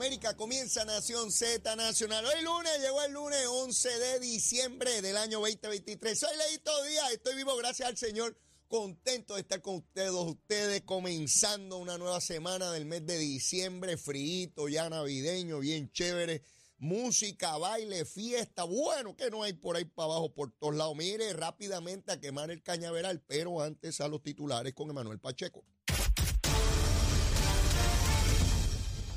América. Comienza Nación Z Nacional. Hoy lunes, llegó el lunes 11 de diciembre del año 2023. Soy Leito Díaz, estoy vivo gracias al Señor. Contento de estar con ustedes, ustedes comenzando una nueva semana del mes de diciembre, frío, ya navideño, bien chévere. Música, baile, fiesta, bueno, que no hay por ahí para abajo, por todos lados. Mire, rápidamente a quemar el cañaveral, pero antes a los titulares con Emanuel Pacheco.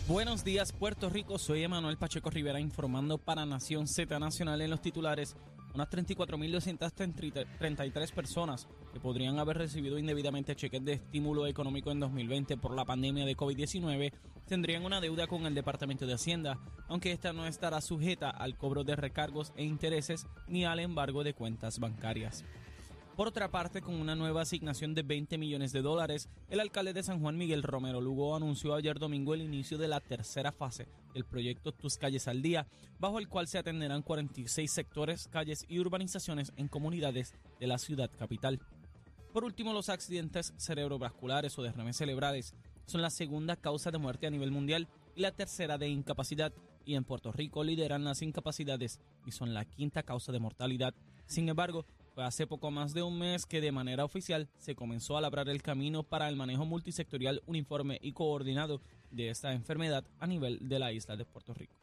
Buenos días Puerto Rico, soy Emanuel Pacheco Rivera informando para Nación Z Nacional en los titulares. Unas 34.233 personas que podrían haber recibido indebidamente cheques de estímulo económico en 2020 por la pandemia de COVID-19 tendrían una deuda con el Departamento de Hacienda, aunque esta no estará sujeta al cobro de recargos e intereses ni al embargo de cuentas bancarias. Por otra parte, con una nueva asignación de 20 millones de dólares, el alcalde de San Juan Miguel Romero Lugo anunció ayer domingo el inicio de la tercera fase del proyecto Tus Calles al Día, bajo el cual se atenderán 46 sectores, calles y urbanizaciones en comunidades de la ciudad capital. Por último, los accidentes cerebrovasculares o derrames cerebrales son la segunda causa de muerte a nivel mundial y la tercera de incapacidad, y en Puerto Rico lideran las incapacidades y son la quinta causa de mortalidad. Sin embargo, hace poco más de un mes que de manera oficial se comenzó a labrar el camino para el manejo multisectorial uniforme y coordinado de esta enfermedad a nivel de la isla de Puerto Rico.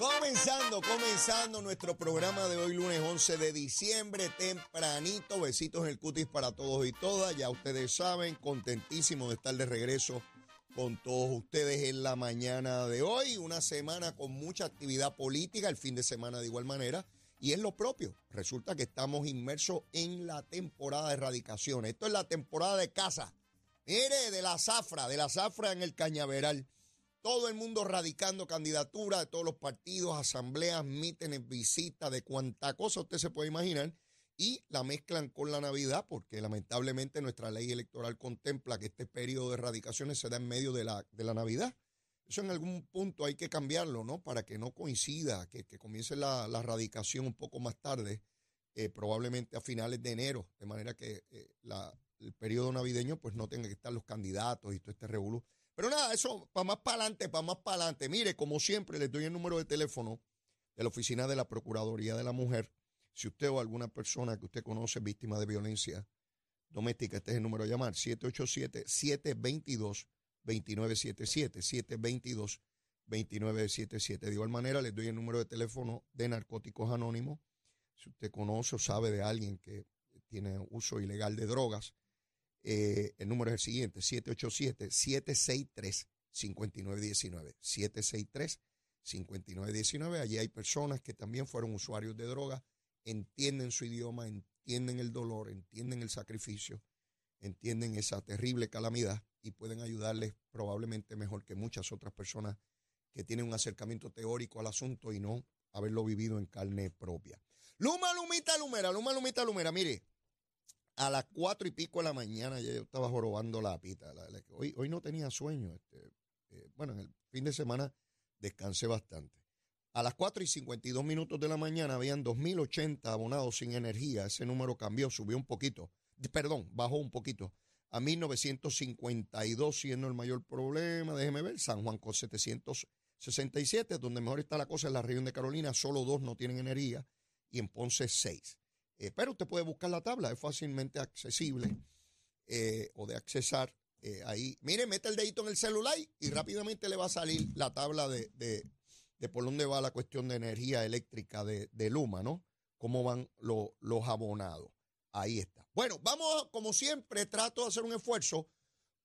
Comenzando, comenzando nuestro programa de hoy, lunes 11 de diciembre, tempranito. Besitos en el cutis para todos y todas. Ya ustedes saben, contentísimo de estar de regreso con todos ustedes en la mañana de hoy. Una semana con mucha actividad política, el fin de semana de igual manera. Y es lo propio. Resulta que estamos inmersos en la temporada de erradicación. Esto es la temporada de caza. Mire, de la zafra, de la zafra en el cañaveral. Todo el mundo radicando candidatura de todos los partidos, asambleas, mítines, visitas, de cuanta cosa usted se puede imaginar. Y la mezclan con la Navidad, porque lamentablemente nuestra ley electoral contempla que este periodo de erradicaciones se da en medio de la, de la Navidad. Eso en algún punto hay que cambiarlo, ¿no? Para que no coincida, que, que comience la, la radicación un poco más tarde, eh, probablemente a finales de enero, de manera que eh, el periodo navideño pues no tenga que estar los candidatos y todo este revolú. Pero nada, eso para más para adelante, para más para adelante. Mire, como siempre, les doy el número de teléfono de la oficina de la Procuraduría de la Mujer. Si usted o alguna persona que usted conoce víctima de violencia doméstica, este es el número a llamar, 787-722-2977, 722-2977. De igual manera, les doy el número de teléfono de Narcóticos Anónimos. Si usted conoce o sabe de alguien que tiene uso ilegal de drogas, eh, el número es el siguiente, 787-763-5919. 763-5919. Allí hay personas que también fueron usuarios de drogas, entienden su idioma, entienden el dolor, entienden el sacrificio, entienden esa terrible calamidad y pueden ayudarles probablemente mejor que muchas otras personas que tienen un acercamiento teórico al asunto y no haberlo vivido en carne propia. Luma, Lumita, Lumera, Luma, Lumita, Lumera, mire, a las cuatro y pico de la mañana ya yo estaba jorobando la pita. Hoy, hoy no tenía sueño. Este, eh, bueno, en el fin de semana descansé bastante. A las 4 y 52 minutos de la mañana habían 2.080 abonados sin energía. Ese número cambió, subió un poquito. Perdón, bajó un poquito. A 1.952 siendo el mayor problema. Déjeme ver. San Juan con 767. Donde mejor está la cosa en la región de Carolina. Solo dos no tienen energía. Y en Ponce, seis. Eh, pero usted puede buscar la tabla. Es fácilmente accesible eh, o de accesar Eh, ahí, mire, mete el dedito en el celular y rápidamente le va a salir la tabla de, de, de por dónde va la cuestión de energía eléctrica de, de Luma, ¿no? Cómo van los los abonados. Ahí está. Bueno, vamos, como siempre, trato de hacer un esfuerzo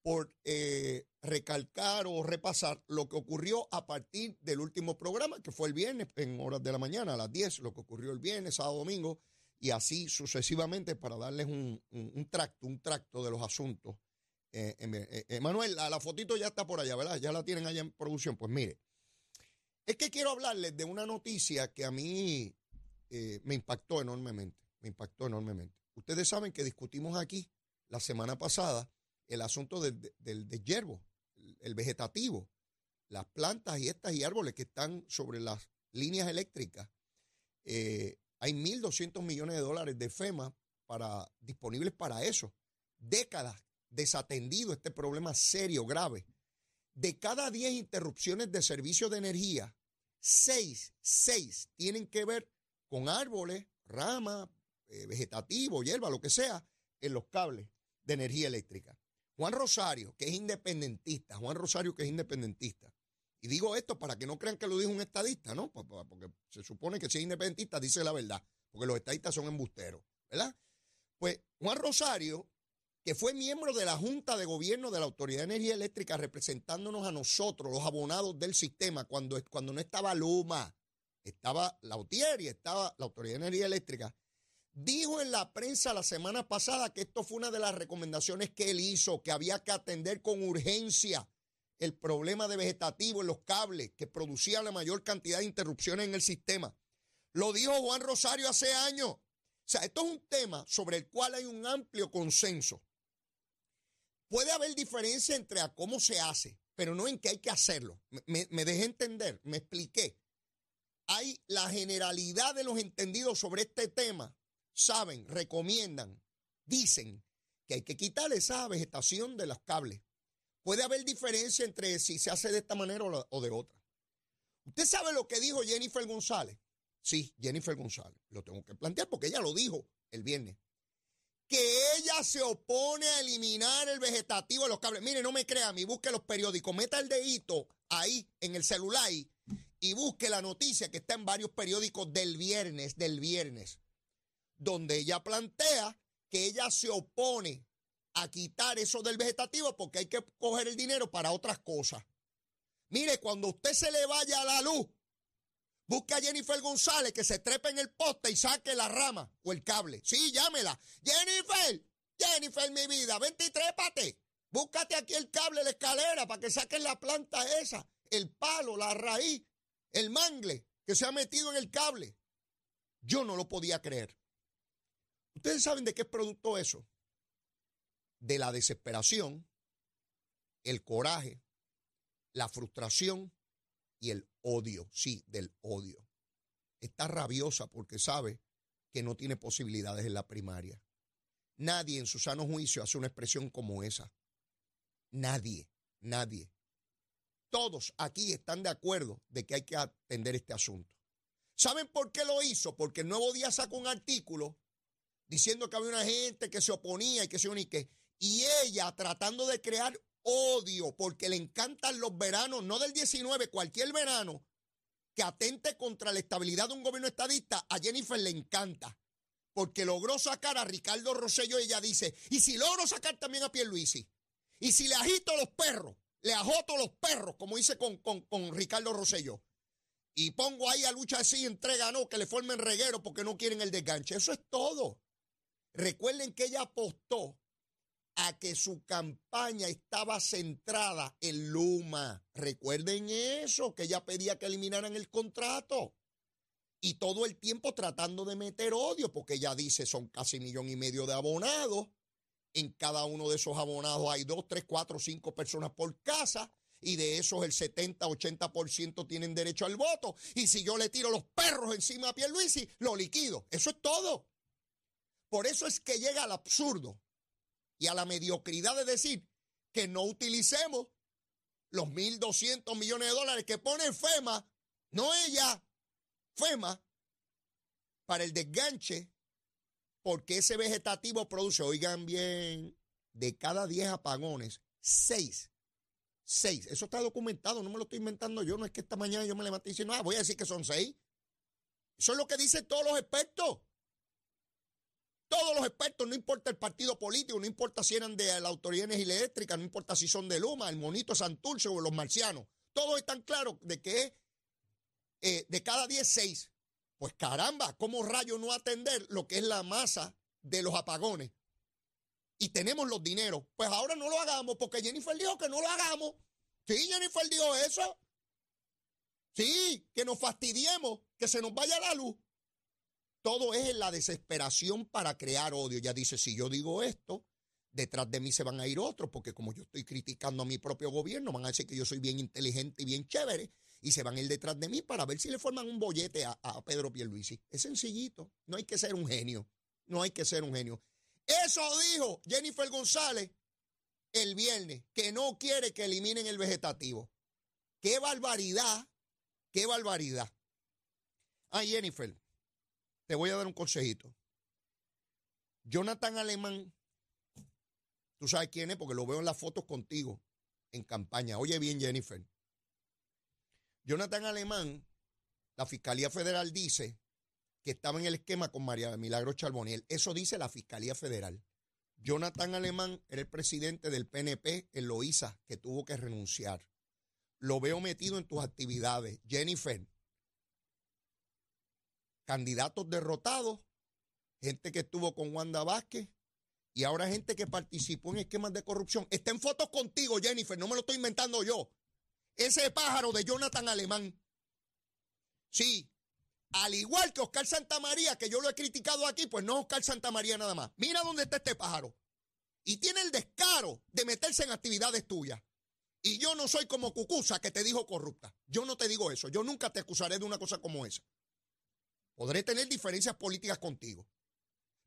por eh, recalcar o repasar lo que ocurrió a partir del último programa, que fue el viernes, en horas de la mañana, a las 10, lo que ocurrió el viernes, sábado, domingo, y así sucesivamente para darles un, un- tracto, un tracto de los asuntos. Eh, em- eh, eh, la, la fotito ya está por allá, ¿verdad? Ya la tienen allá en producción. Pues mire, es que quiero hablarles de una noticia que a mí eh, me impactó enormemente, me impactó enormemente. Ustedes saben que discutimos aquí la semana pasada el asunto del, del, del el- vegetativo, las plantas y estas y árboles que están sobre las líneas eléctricas. Hay 1.200 millones de dólares de FEMA para, disponibles para eso. Décadas desatendido este problema serio, grave. De cada 10 interrupciones de servicio de energía, 6, 6 tienen que ver con árboles, ramas, eh, vegetativo, hierba, lo que sea, en los cables de energía eléctrica. Juan Rosario, que es independentista, Juan Rosario, que es independentista. Digo esto para que no crean que lo dijo un estadista, ¿no? Porque se supone que si es independentista dice la verdad, porque los estadistas son embusteros, ¿verdad? Pues Juan Rosario, que fue miembro de la Junta de Gobierno de la Autoridad de Energía Eléctrica, representándonos a nosotros, los abonados del sistema, cuando, cuando no estaba Luma, estaba Lautier y estaba la Autoridad de Energía Eléctrica, dijo en la prensa la semana pasada que esto fue una de las recomendaciones que él hizo, que había que atender con urgencia el problema de vegetativo en los cables que producía la mayor cantidad de interrupciones en el sistema. Lo dijo Juan Rosario hace años. O sea, esto es un tema sobre el cual hay un amplio consenso. Puede haber diferencia entre a cómo se hace, pero no en qué hay que hacerlo. Me, me- me dejé entender, me expliqué. Hay la generalidad de los entendidos sobre este tema, saben, recomiendan, dicen que hay que quitar esa vegetación de los cables. Puede haber diferencia entre si se hace de esta manera o, de otra. ¿Usted sabe lo que dijo Jennifer González? Sí, Jennifer González. Lo tengo que plantear porque ella lo dijo el viernes. Que ella se opone a eliminar el vegetativo de los cables. Mire, no me crea, a mí busque los periódicos, meta el dedito ahí en el celular y busque la noticia que está en varios periódicos del viernes, del viernes, donde ella plantea que ella se opone a quitar eso del vegetativo porque hay que coger el dinero para otras cosas. Mire, cuando usted se le vaya a la luz, busque a Jennifer González que se trepe en el poste y saque la rama o el cable. Sí, llámela. Jennifer, Jennifer, mi vida, vente y trépate. Búscate aquí el cable, la escalera, para que saquen la planta esa, el palo, la raíz, el mangle que se ha metido en el cable. Yo no lo podía creer. ¿Ustedes saben de qué es producto eso? De la desesperación, el coraje, la frustración y el odio, sí, del odio. Está rabiosa porque sabe que no tiene posibilidades en la primaria. Nadie en su sano juicio hace una expresión como esa. Nadie, nadie. Todos aquí están de acuerdo de que hay que atender este asunto. ¿Saben por qué lo hizo? Porque el Nuevo Día sacó un artículo diciendo que había una gente que se oponía y que se unique. Y ella tratando de crear odio porque le encantan los veranos, no del 19, cualquier verano que atente contra la estabilidad de un gobierno estadista, a Jennifer le encanta. Porque logró sacar a Ricardo Rosello, ella dice, y si logro sacar también a Pierluisi, y si le agito los perros, le ajoto los perros, como dice con, con, con Ricardo Rosello, y pongo ahí a lucha así, entrega no, que le formen reguero porque no quieren el desganche. Eso es todo. Recuerden que ella apostó a que su campaña estaba centrada en Luma. Recuerden eso, que ella pedía que eliminaran el contrato. Y todo el tiempo tratando de meter odio, porque ella dice son casi millón y medio de abonados. En cada uno de esos abonados hay dos, tres, cuatro, cinco personas por casa. Y de esos el 70, 80% tienen derecho al voto. Y si yo le tiro los perros encima a Pierluisi, lo liquido. Eso es todo. Por eso es que llega al absurdo y a la mediocridad de decir que no utilicemos los 1.200 millones de dólares que pone FEMA, no ella, FEMA, para el desganche, porque ese vegetativo produce, oigan bien, de cada 10 apagones, seis. Seis. Eso está documentado, no me lo estoy inventando yo. No es que esta mañana yo me levanté diciendo, ah, voy a decir que son seis. Eso es lo que dicen todos los expertos. Todos los expertos, no importa el partido político, no importa si eran de la Autoridad Eléctrica, no importa si son de Luma, el Monito Santurce o los marcianos. Todos están claros de que eh, de cada 10, 6. Pues caramba, ¿cómo rayo no atender lo que es la masa de los apagones? Y tenemos los dineros. Pues ahora no lo hagamos porque Jennifer dijo que no lo hagamos. Sí, Jennifer dijo eso. Sí, que nos fastidiemos, que se nos vaya la luz. Todo es en la desesperación para crear odio. Ya dice, si yo digo esto, detrás de mí se van a ir otros, porque como yo estoy criticando a mi propio gobierno, van a decir que yo soy bien inteligente y bien chévere, y se van a ir detrás de mí para ver si le forman un bollete a, a Pedro Pierluisi. Es sencillito, no hay que ser un genio, no hay que ser un genio. Eso dijo Jennifer González el viernes, que no quiere que eliminen el vegetativo. ¡Qué barbaridad! ¡Qué barbaridad! Ah, Jennifer, te voy a dar un consejito. Jonathan Alemán, tú sabes quién es porque lo veo en las fotos contigo en campaña. Oye bien, Jennifer. Jonathan Alemán, la Fiscalía Federal dice que estaba en el esquema con María Milagro Charboniel. Eso dice la Fiscalía Federal. Jonathan Alemán era el presidente del PNP en Loíza, que tuvo que renunciar. Lo veo metido en tus actividades. Jennifer, candidatos derrotados, gente que estuvo con Wanda Vázquez y ahora gente que participó en esquemas de corrupción. Está en fotos contigo, Jennifer, no me lo estoy inventando yo. Ese pájaro de Jonathan Alemán. Sí, al igual que Oscar Santamaría, que yo lo he criticado aquí, pues no Oscar Santamaría nada más. Mira dónde está este pájaro. Y tiene el descaro de meterse en actividades tuyas. Y yo no soy como Cucusa que te dijo corrupta. Yo no te digo eso. Yo nunca te acusaré de una cosa como esa. Podré tener diferencias políticas contigo.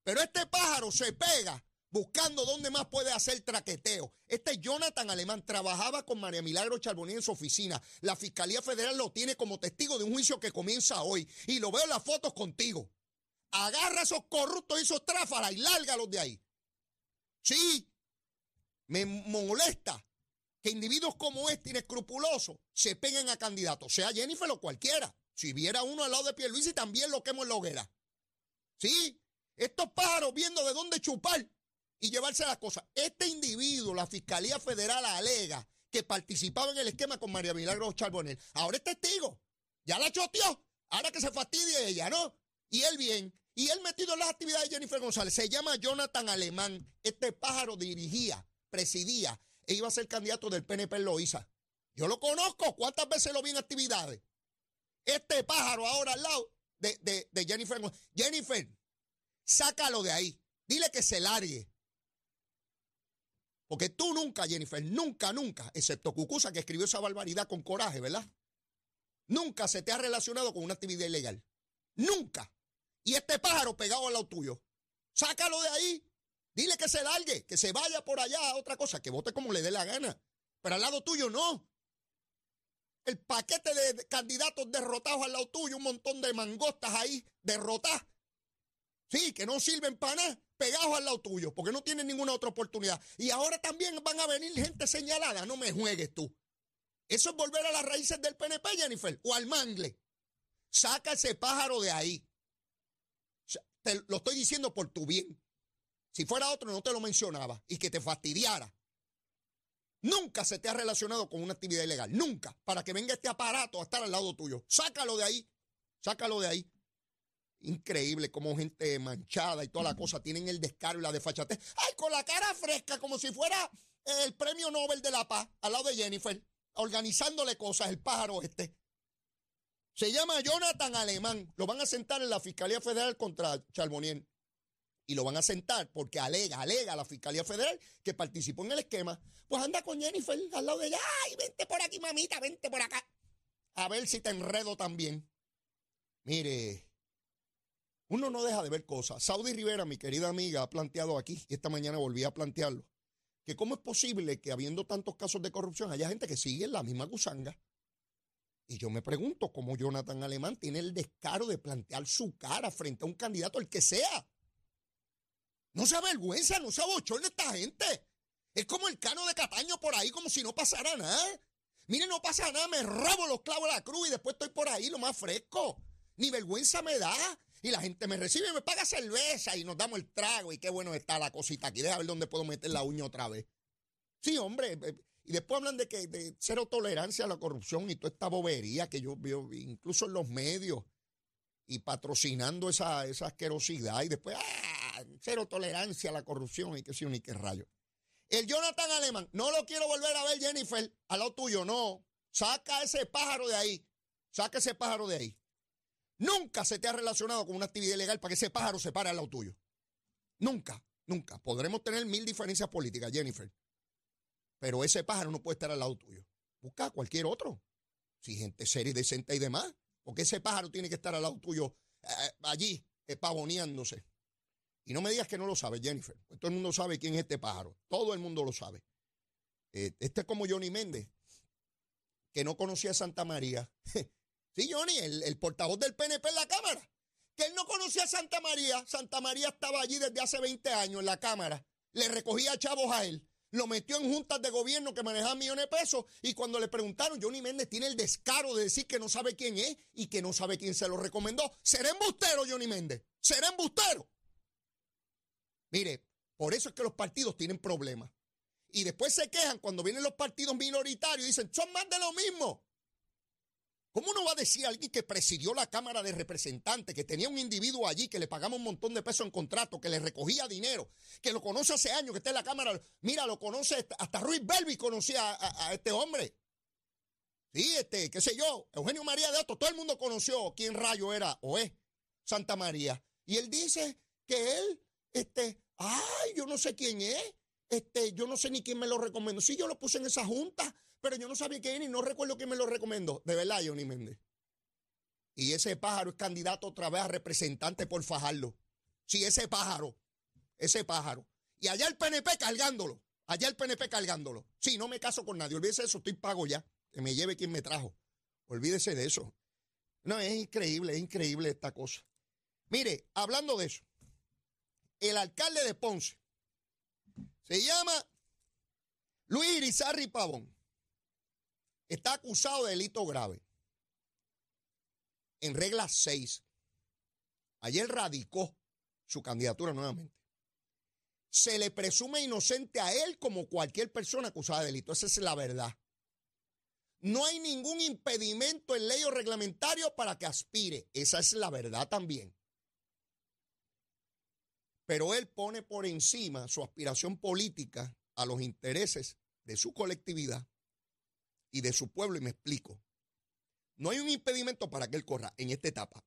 Pero este pájaro se pega buscando dónde más puede hacer traqueteo. Este Jonathan Alemán trabajaba con María Milagro Charbonnier en su oficina. La Fiscalía Federal lo tiene como testigo de un juicio que comienza hoy. Y lo veo en las fotos contigo. Agarra a esos corruptos y esos tráfalas y lárgalos de ahí. Sí, me molesta que individuos como este, inescrupulosos, se peguen a candidatos, sea Jennifer o cualquiera. Si viera uno al lado de Pierluisi, también lo quemo en la hoguera. Sí, estos pájaros viendo de dónde chupar y llevarse las cosas. Este individuo, la Fiscalía Federal alega que participaba en el esquema con María Milagro Charbonel. Ahora es testigo. Ya la choteó. Ahora que se fastidie ella, ¿no? Y él bien. Y él metido en las actividades de Jennifer González. Se llama Jonathan Alemán. Este pájaro dirigía, presidía e iba a ser candidato del PNP en. Yo lo conozco. ¿Cuántas veces lo vi en actividades? Este pájaro ahora al lado de, de, Jennifer. Jennifer, sácalo de ahí. Dile que se largue. Porque tú nunca, Jennifer, nunca, nunca, excepto Cucusa que escribió esa barbaridad con coraje, ¿verdad? Nunca se te ha relacionado con una actividad ilegal. Nunca. Y este pájaro pegado al lado tuyo. Sácalo de ahí. Dile que se largue, que se vaya por allá a otra cosa, que vote como le dé la gana. Pero al lado tuyo no. El paquete de candidatos derrotados al lado tuyo, un montón de mangostas ahí derrotadas. Sí, que no sirven para nada pegados al lado tuyo, porque no tienen ninguna otra oportunidad. Y ahora también van a venir gente señalada, no me juegues tú. Eso es volver a las raíces del PNP, Jennifer, o al mangle. Saca ese pájaro de ahí. Te lo estoy diciendo por tu bien. Si fuera otro, no te lo mencionaba y que te fastidiara. Nunca se te ha relacionado con una actividad ilegal. Nunca. Para que venga este aparato a estar al lado tuyo. Sácalo de ahí. Sácalo de ahí. Increíble como gente manchada y toda la cosa tienen el descaro y la desfachatez. Ay, con la cara fresca, como si fuera el premio Nobel de la Paz, al lado de Jennifer, organizándole cosas, el pájaro este. Se llama Jonathan Alemán. Lo van a sentar en la Fiscalía Federal contra Charbonnier. Y lo van a sentar porque alega, alega la Fiscalía Federal que participó en el esquema. Pues anda con Jennifer al lado de ella. Ay, vente por aquí, mamita, vente por acá. A ver si te enredo también. Mire, uno no deja de ver cosas. Saudi Rivera, mi querida amiga, ha planteado aquí, y esta mañana volví a plantearlo, que cómo es posible que habiendo tantos casos de corrupción haya gente que sigue en la misma gusanga. Y yo me pregunto cómo Jonathan Alemán tiene el descaro de plantear su cara frente a un candidato, el que sea. No se avergüenza, no se abochorna esta gente. Es como el cano de Cataño por ahí, como si no pasara nada. Mire, no pasa nada, me robo los clavos de la cruz y después estoy por ahí lo más fresco. Ni vergüenza me da. Y la gente me recibe y me paga cerveza y nos damos el trago. Y qué bueno está la cosita aquí. Deja ver dónde puedo meter la uña otra vez. Sí, hombre. eh, Y después hablan de que de cero tolerancia a la corrupción y toda esta bobería que yo veo, incluso en los medios, y patrocinando esa, esa asquerosidad. Y después, ¡ah! Cero tolerancia a la corrupción y sé yo, ni qué rayo. El Jonathan Alemán, no lo quiero volver a ver, Jennifer, al lado tuyo, no. Saca ese pájaro de ahí. Saca ese pájaro de ahí. Nunca se te ha relacionado con una actividad ilegal para que ese pájaro se pare al lado tuyo. Nunca, nunca. Podremos tener mil diferencias políticas, Jennifer. Pero ese pájaro no puede estar al lado tuyo. Busca a cualquier otro. Si gente seria y decente y demás. Porque ese pájaro tiene que estar al lado tuyo, eh, allí, eh, pavoneándose. Y no me digas que no lo sabes, Jennifer. Pues todo el mundo sabe quién es este pájaro. Todo el mundo lo sabe. Eh, este es como Johnny Méndez, que no conocía a Santa María. sí, Johnny, el, el portavoz del PNP en la Cámara. Que él no conocía a Santa María. Santa María estaba allí desde hace 20 años en la Cámara. Le recogía chavos a él. Lo metió en juntas de gobierno que manejaban millones de pesos. Y cuando le preguntaron, Johnny Méndez tiene el descaro de decir que no sabe quién es y que no sabe quién se lo recomendó. ¿Será embustero, Johnny Méndez? ¿Será embustero? Mire, por eso es que los partidos tienen problemas. Y después se quejan cuando vienen los partidos minoritarios y dicen, son más de lo mismo. ¿Cómo uno va a decir a alguien que presidió la Cámara de Representantes, que tenía un individuo allí, que le pagamos un montón de pesos en contrato, que le recogía dinero, que lo conoce hace años, que está en la Cámara? Mira, lo conoce, hasta Ruiz Belvi conocía a, a- a este hombre. Sí, este, qué sé yo, Eugenio María de Otto, todo el mundo conoció quién rayo era o es Santa María. Y él dice que él, este, ay, yo no sé quién es, este, yo no sé ni quién me lo recomendó. Sí, yo lo puse en esa junta, pero yo no sabía quién y no recuerdo quién me lo recomendó. De verdad, Johnny Méndez. Y ese pájaro es candidato otra vez a representante por fajarlo. Sí, ese pájaro, ese pájaro. Y allá el PNP cargándolo, allá el PNP cargándolo. Sí, no me caso con nadie, olvídese de eso, estoy pago ya. Que me lleve quien me trajo. Olvídese de eso. No, es increíble, es increíble esta cosa. Mire, hablando de eso, el alcalde de Ponce se llama Luis Irizarri Pavón. Está acusado de delito grave. En regla 6. Ayer radicó su candidatura nuevamente. Se le presume inocente a él como cualquier persona acusada de delito. Esa es la verdad. No hay ningún impedimento en ley o reglamentario para que aspire. Esa es la verdad también. Pero él pone por encima su aspiración política a los intereses de su colectividad y de su pueblo, y me explico. No hay un impedimento para que él corra en esta etapa.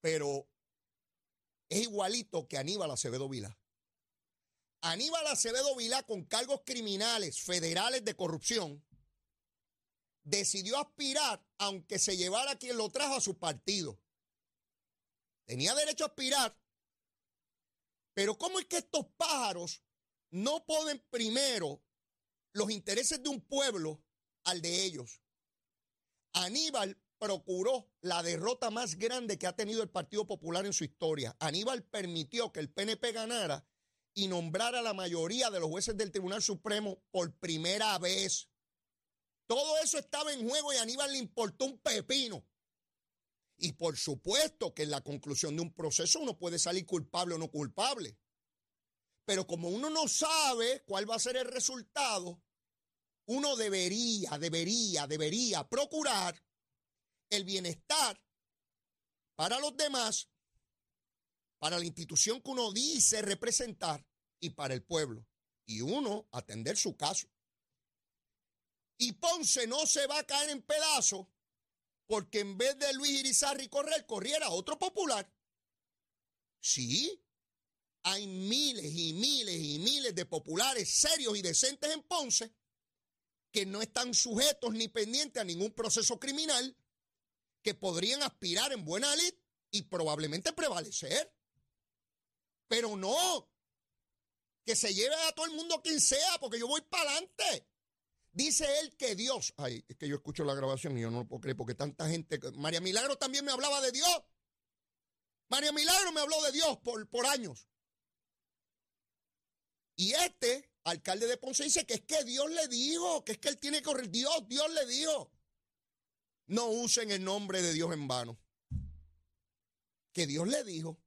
Pero es igualito que Aníbal Acevedo Vilá. Aníbal Acevedo Vilá, con cargos criminales federales de corrupción, decidió aspirar, aunque se llevara quien lo trajo a su partido. Tenía derecho a aspirar. Pero ¿cómo es que estos pájaros no ponen primero los intereses de un pueblo al de ellos? Aníbal procuró la derrota más grande que ha tenido el Partido Popular en su historia. Aníbal permitió que el PNP ganara y nombrara a la mayoría de los jueces del Tribunal Supremo por primera vez. Todo eso estaba en juego y a Aníbal le importó un pepino. Y por supuesto que en la conclusión de un proceso uno puede salir culpable o no culpable. Pero como uno no sabe cuál va a ser el resultado, uno debería, debería, debería procurar el bienestar para los demás, para la institución que uno dice representar y para el pueblo. Y uno atender su caso. Y Ponce no se va a caer en pedazos porque en vez de Luis Irizarri correr, corriera otro popular. Sí, hay miles y miles y miles de populares serios y decentes en Ponce que no están sujetos ni pendientes a ningún proceso criminal, que podrían aspirar en buena lid y probablemente prevalecer. Pero no, que se lleve a todo el mundo quien sea, porque yo voy para adelante. Dice él que Dios, ay, es que yo escucho la grabación y yo no lo puedo creer porque tanta gente, María Milagro también me hablaba de Dios. María Milagro me habló de Dios por, por años. Y este alcalde de Ponce dice que es que Dios le dijo, que es que él tiene que correr. Dios, Dios le dijo. No usen el nombre de Dios en vano. Que Dios le dijo.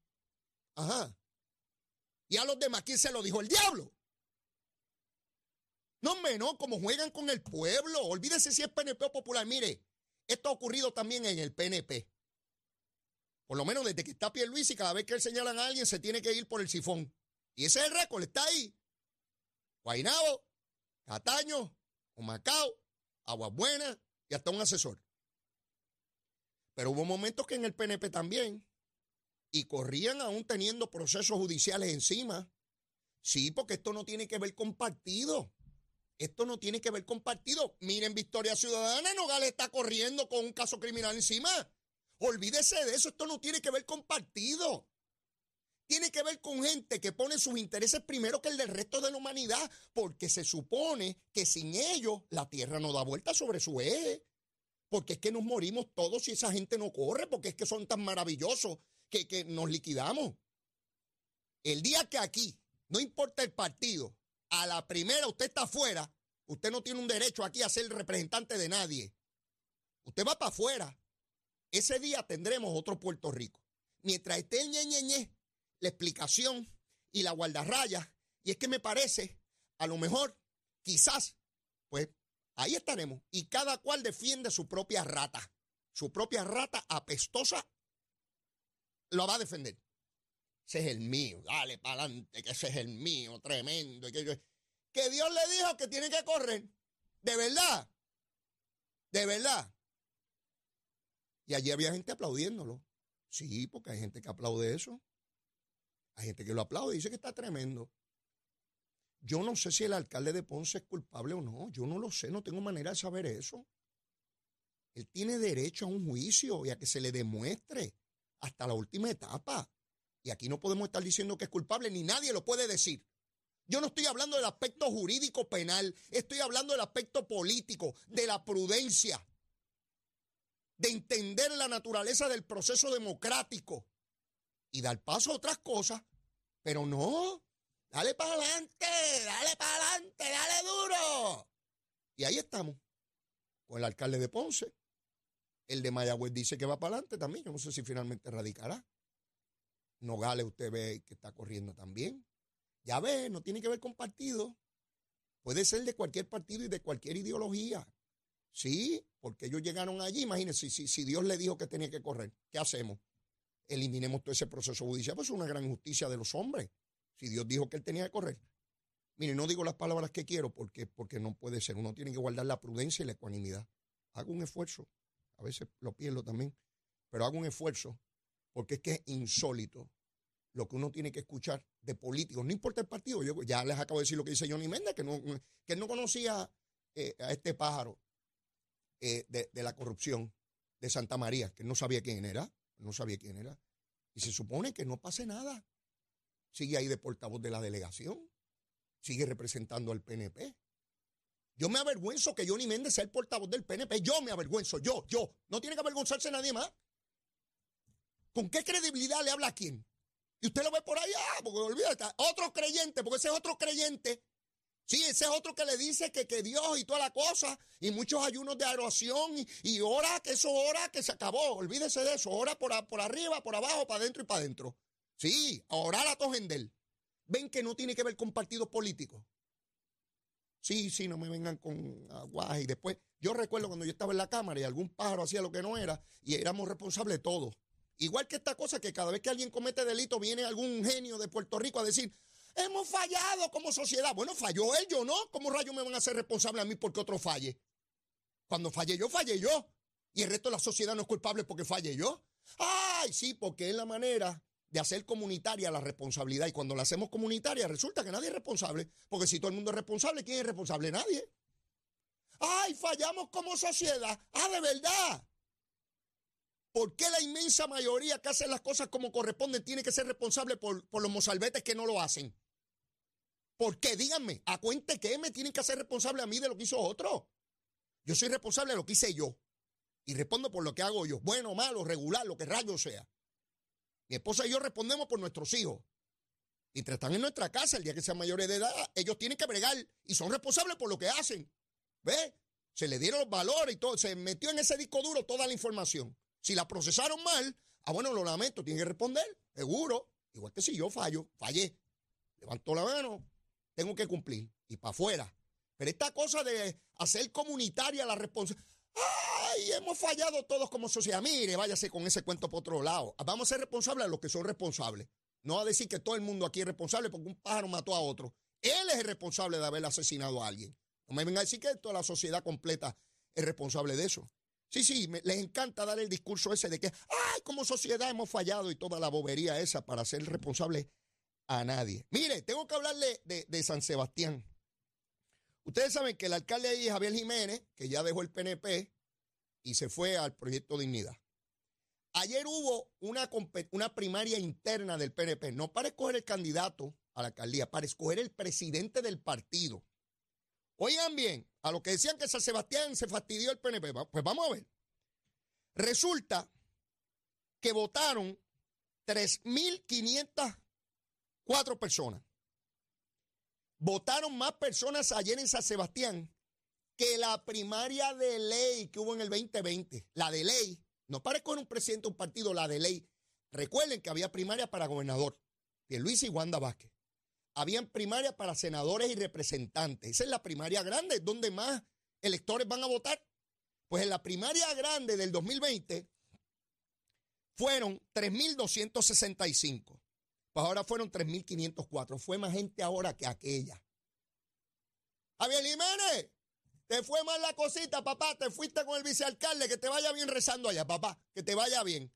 Ajá. Y a los demás, ¿quién se lo dijo? El diablo. No, menos, como juegan con el pueblo. Olvídese si es PNP o popular. Mire, esto ha ocurrido también en el PNP. Por lo menos desde que está Luis y cada vez que él señalan a alguien se tiene que ir por el sifón. Y ese es el récord, está ahí. Guainabo, Cataño, Humacao, Aguas Buenas y hasta un asesor. Pero hubo momentos que en el PNP también, y corrían aún teniendo procesos judiciales encima. Sí, porque esto no tiene que ver con partido. Esto no tiene que ver con partido. Miren, Victoria Ciudadana, Nogales está corriendo con un caso criminal encima. Olvídese de eso, esto no tiene que ver con partido. Tiene que ver con gente que pone sus intereses primero que el del resto de la humanidad, porque se supone que sin ellos la Tierra no da vuelta sobre su eje. Porque es que nos morimos todos si esa gente no corre, porque es que son tan maravillosos que, que nos liquidamos. El día que aquí, no importa el partido, a la primera usted está afuera, usted no tiene un derecho aquí a ser representante de nadie. Usted va para afuera. Ese día tendremos otro Puerto Rico. Mientras esté el ñe, la explicación y la guardarraya, y es que me parece, a lo mejor, quizás, pues ahí estaremos. Y cada cual defiende su propia rata. Su propia rata apestosa lo va a defender. Ese es el mío, dale para adelante, que ese es el mío, tremendo. Que, que Dios le dijo que tiene que correr. De verdad. De verdad. Y allí había gente aplaudiéndolo. Sí, porque hay gente que aplaude eso. Hay gente que lo aplaude y dice que está tremendo. Yo no sé si el alcalde de Ponce es culpable o no. Yo no lo sé, no tengo manera de saber eso. Él tiene derecho a un juicio y a que se le demuestre hasta la última etapa. Y aquí no podemos estar diciendo que es culpable, ni nadie lo puede decir. Yo no estoy hablando del aspecto jurídico penal, estoy hablando del aspecto político, de la prudencia, de entender la naturaleza del proceso democrático y dar paso a otras cosas. Pero no, dale para adelante, dale para adelante, dale duro. Y ahí estamos, con el alcalde de Ponce. El de Mayagüez dice que va para adelante también. Yo no sé si finalmente radicará. Nogales usted ve que está corriendo también. Ya ve, no tiene que ver con partido. Puede ser de cualquier partido y de cualquier ideología. Sí, porque ellos llegaron allí. Imagínense, si, si Dios le dijo que tenía que correr, ¿qué hacemos? Eliminemos todo ese proceso judicial. Pues es una gran injusticia de los hombres. Si Dios dijo que él tenía que correr. Mire, no digo las palabras que quiero porque, porque no puede ser. Uno tiene que guardar la prudencia y la ecuanimidad. Hago un esfuerzo. A veces lo pierdo también. Pero hago un esfuerzo porque es que es insólito lo que uno tiene que escuchar de políticos, no importa el partido, yo ya les acabo de decir lo que dice Johnny Méndez, que no, que no conocía eh, a este pájaro eh, de, la corrupción de Santa María, que no sabía quién era, no sabía quién era, y se supone que no pase nada. Sigue ahí de portavoz de la delegación, sigue representando al PNP. Yo me avergüenzo que Johnny Méndez sea el portavoz del PNP, yo me avergüenzo, yo, yo, no tiene que avergonzarse nadie más. ¿Con qué credibilidad le habla a quién? Y usted lo ve por allá, porque olvídate, otro creyente, porque ese es otro creyente. Sí, ese es otro que le dice que, que Dios y toda la cosa, y muchos ayunos de adoración, y, y que eso ora, que se acabó. Olvídese de eso, ora por, arriba, por abajo, para adentro y para adentro. Sí, a orar a Tojendel. Ven que no tiene que ver con partidos políticos. Sí, sí, no me vengan con aguaje. Y después, yo recuerdo cuando yo estaba en la Cámara y algún pájaro hacía lo que no era, y éramos responsables de todo. Igual que esta cosa que cada vez que alguien comete delito viene algún genio de Puerto Rico a decir, hemos fallado como sociedad. Bueno, falló él, yo no. ¿Cómo rayos me van a hacer responsable a mí porque otro falle? Cuando falle yo, falle yo. Y el resto de la sociedad no es culpable porque falle yo. Ay, sí, porque es la manera de hacer comunitaria la responsabilidad. Y cuando la hacemos comunitaria, resulta que nadie es responsable. Porque si todo el mundo es responsable, ¿quién es responsable? Nadie. Ay, fallamos como sociedad. Ah, de verdad. ¿Por qué la inmensa mayoría que hace las cosas como corresponden tiene que ser responsable por, los mozalbetes que no lo hacen? ¿Por qué? Díganme, a cuente que me tienen que hacer responsable a mí de lo que hizo otro. Yo soy responsable de lo que hice yo. Y respondo por lo que hago yo. Bueno, malo, regular, lo que rayo sea. Mi esposa y yo respondemos por nuestros hijos. Mientras están en nuestra casa, el día que sean mayores de edad, ellos tienen que bregar y son responsables por lo que hacen. ¿Ve? Se le dieron los valores y todo, se metió en ese disco duro toda la información. Si la procesaron mal, ah, bueno, lo lamento, tienen que responder, seguro. Igual que si yo fallo, fallé, levanto la mano, tengo que cumplir y para afuera. Pero esta cosa de hacer comunitaria la responsabilidad. ¡Ay! Hemos fallado todos como sociedad. Mire, váyase con ese cuento por otro lado. Vamos a ser responsables a los que son responsables. No a decir que todo el mundo aquí es responsable porque un pájaro mató a otro. Él es el responsable de haber asesinado a alguien. No me venga a decir que toda la sociedad completa es responsable de eso. Sí, sí, les encanta dar el discurso ese de que, ay, como sociedad hemos fallado y toda la bobería esa para ser responsable a nadie. Mire, tengo que hablarle de, San Sebastián. Ustedes saben que el alcalde ahí Javier Jiménez, que ya dejó el PNP y se fue al proyecto Dignidad. Ayer hubo una, una primaria interna del PNP, no para escoger el candidato a la alcaldía, para escoger el presidente del partido. Oigan bien, a lo que decían que San Sebastián se fastidió el PNP, pues vamos a ver. Resulta que votaron 3.504 personas. Votaron más personas ayer en San Sebastián que la primaria de ley que hubo en el 2020. La de ley, no para con un presidente de un partido, la de ley. Recuerden que había primaria para gobernador, Luis y Wanda Vázquez habían primarias para senadores y representantes. Esa es la primaria grande, donde más electores van a votar. Pues en la primaria grande del 2020 fueron 3.265. Pues ahora fueron 3.504. Fue más gente ahora que aquella. Javier Jiménez, te fue mal la cosita, papá. Te fuiste con el vicealcalde. Que te vaya bien rezando allá, papá. Que te vaya bien.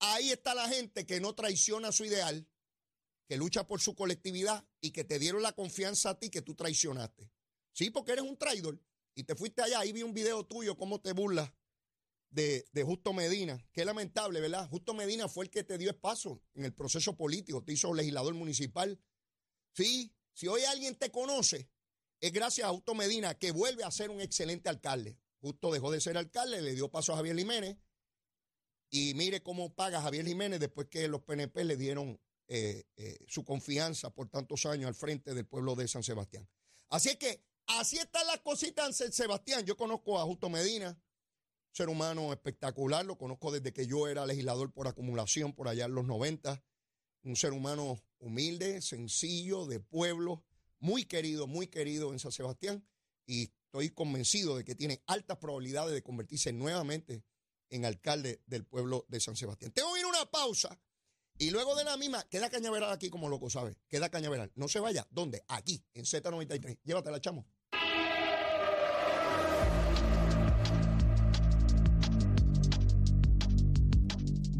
Ahí está la gente que no traiciona su ideal que lucha por su colectividad y que te dieron la confianza a ti que tú traicionaste. Sí, porque eres un traidor. Y te fuiste allá, ahí vi un video tuyo, cómo te burlas de, Justo Medina. Qué lamentable, ¿verdad? Justo Medina fue el que te dio espacio en el proceso político, te hizo legislador municipal. Sí, si hoy alguien te conoce, es gracias a Justo Medina, que vuelve a ser un excelente alcalde. Justo dejó de ser alcalde, le dio paso a Javier Jiménez. Y mire cómo paga Javier Jiménez después que los PNP le dieron eh, eh, su confianza por tantos años al frente del pueblo de San Sebastián. Así es que así están las cositas en San Sebastián. Yo conozco a Justo Medina, ser humano espectacular, lo conozco desde que yo era legislador por acumulación por allá en los 90. Un ser humano humilde, sencillo, de pueblo, muy querido, muy querido en San Sebastián. Y estoy convencido de que tiene altas probabilidades de convertirse nuevamente en alcalde del pueblo de San Sebastián. Tengo que ir a una pausa. Y luego de la misma, queda cañaveral aquí como loco, ¿sabes? Queda cañaveral. No se vaya. ¿Dónde? Aquí, en Z93. Llévatela, chamo.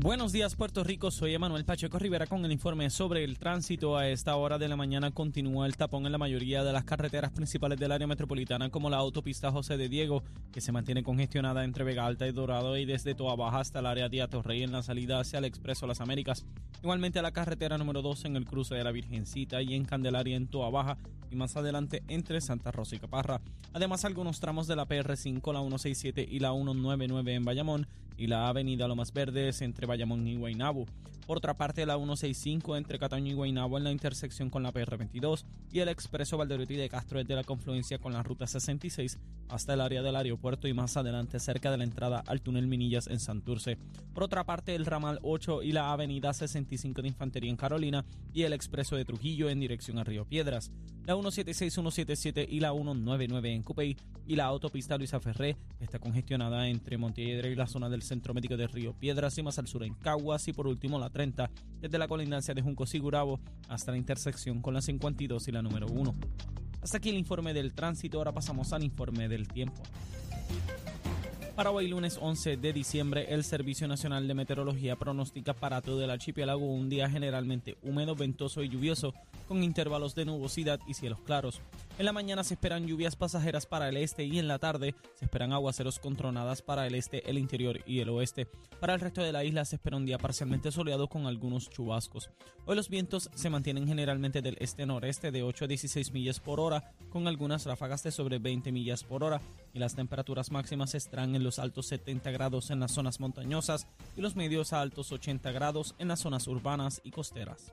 Buenos días Puerto Rico, soy Emanuel Pacheco Rivera con el informe sobre el tránsito. A esta hora de la mañana continúa el tapón en la mayoría de las carreteras principales del área metropolitana como la autopista José de Diego, que se mantiene congestionada entre Vega Alta y Dorado y desde Toa Baja hasta el área de Atorrey en la salida hacia el Expreso Las Américas. Igualmente la carretera número 2 en el cruce de la Virgencita y en Candelaria en Toa Baja y más adelante entre Santa Rosa y Caparra. Además algunos tramos de la PR5, la 167 y la 199 en Bayamón y la avenida Lomas Verdes entre Bayamón y Guaynabo. Por otra parte, la 165 entre Cataño y Guaynabo en la intersección con la PR22 y el expreso Valderotti de Castro desde la confluencia con la ruta 66 hasta el área del aeropuerto y más adelante cerca de la entrada al túnel Minillas en Santurce. Por otra parte, el ramal 8 y la avenida 65 de Infantería en Carolina y el expreso de Trujillo en dirección a Río Piedras. La 176, 177 y la 199 en Cupey y la autopista Luisa Ferré está congestionada entre Montiedra y la zona del Centro Médico de Río Piedras y más al sur en Caguas y por último la 30 desde la colindancia de Junco Sigurabo hasta la intersección con la 52 y la número 1. Hasta aquí el informe del tránsito, ahora pasamos al informe del tiempo. Para hoy lunes 11 de diciembre, el Servicio Nacional de Meteorología pronostica para todo el archipiélago un día generalmente húmedo, ventoso y lluvioso, con intervalos de nubosidad y cielos claros. En la mañana se esperan lluvias pasajeras para el este y en la tarde se esperan aguaceros con tronadas para el este, el interior y el oeste. Para el resto de la isla se espera un día parcialmente soleado con algunos chubascos. Hoy los vientos se mantienen generalmente del este-noreste de 8 a 16 millas por hora, con algunas ráfagas de sobre 20 millas por hora, y las temperaturas máximas estarán en los altos 70 grados en las zonas montañosas y los medios a altos 80 grados en las zonas urbanas y costeras.